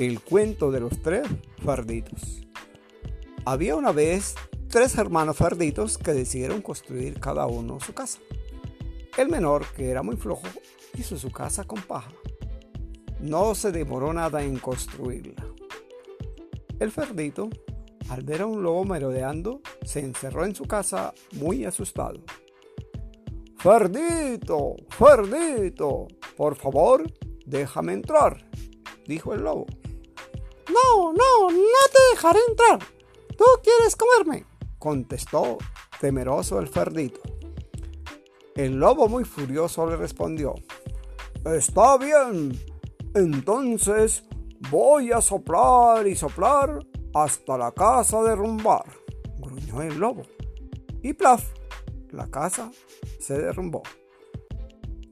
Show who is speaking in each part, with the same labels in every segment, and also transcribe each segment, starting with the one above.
Speaker 1: El cuento de los tres farditos. Había una vez tres hermanos farditos que decidieron construir cada uno su casa. El menor, que era muy flojo, hizo su casa con paja. No se demoró nada en construirla. El fardito, al ver a un lobo merodeando, se encerró en su casa muy asustado. Fardito, Fardito, por favor, déjame entrar, dijo el lobo.
Speaker 2: No, no, no te dejaré entrar. Tú quieres comerme,
Speaker 1: contestó temeroso el fardito. El lobo muy furioso le respondió, Está bien, entonces voy a soplar y soplar hasta la casa derrumbar, gruñó el lobo. Y plaf, la casa se derrumbó.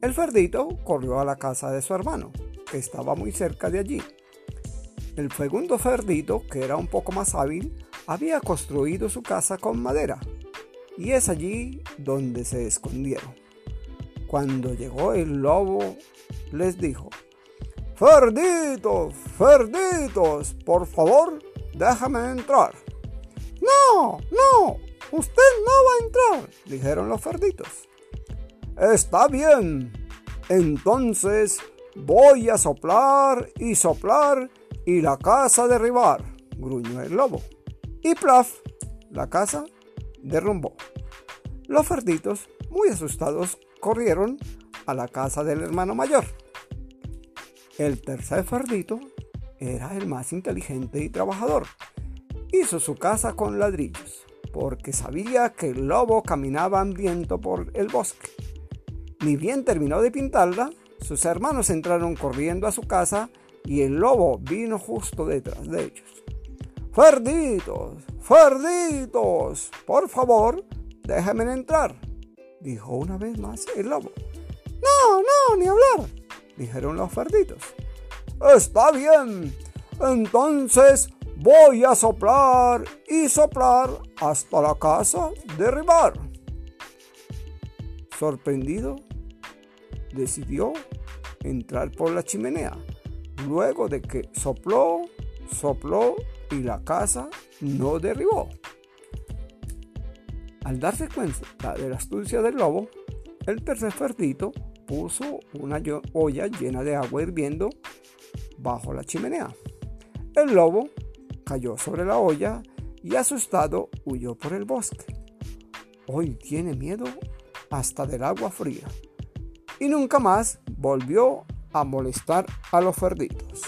Speaker 1: El fardito corrió a la casa de su hermano, que estaba muy cerca de allí. El segundo ferdito, que era un poco más hábil, había construido su casa con madera, y es allí donde se escondieron. Cuando llegó el lobo, les dijo, Ferditos, Ferditos, por favor, déjame entrar.
Speaker 2: No, no, usted no va a entrar,
Speaker 1: dijeron los ferditos. Está bien, entonces voy a soplar y soplar y la casa derribar, gruñó el lobo. Y plaf, la casa derrumbó. Los ferditos, muy asustados, corrieron a la casa del hermano mayor. El tercer fardito era el más inteligente y trabajador. Hizo su casa con ladrillos, porque sabía que el lobo caminaba hambriento por el bosque. Ni bien terminó de pintarla, sus hermanos entraron corriendo a su casa y el lobo vino justo detrás de ellos. Ferditos, Ferditos, por favor, déjenme entrar, dijo una vez más el lobo.
Speaker 2: No, no, ni hablar,
Speaker 1: dijeron los ferditos. Está bien, entonces voy a soplar y soplar hasta la casa derribar. Sorprendido, decidió entrar por la chimenea luego de que sopló, sopló y la casa no derribó. Al darse cuenta de la astucia del lobo, el tercer ferdito puso una olla llena de agua hirviendo bajo la chimenea. El lobo cayó sobre la olla y asustado huyó por el bosque. Hoy tiene miedo hasta del agua fría y nunca más volvió a molestar a los ferditos.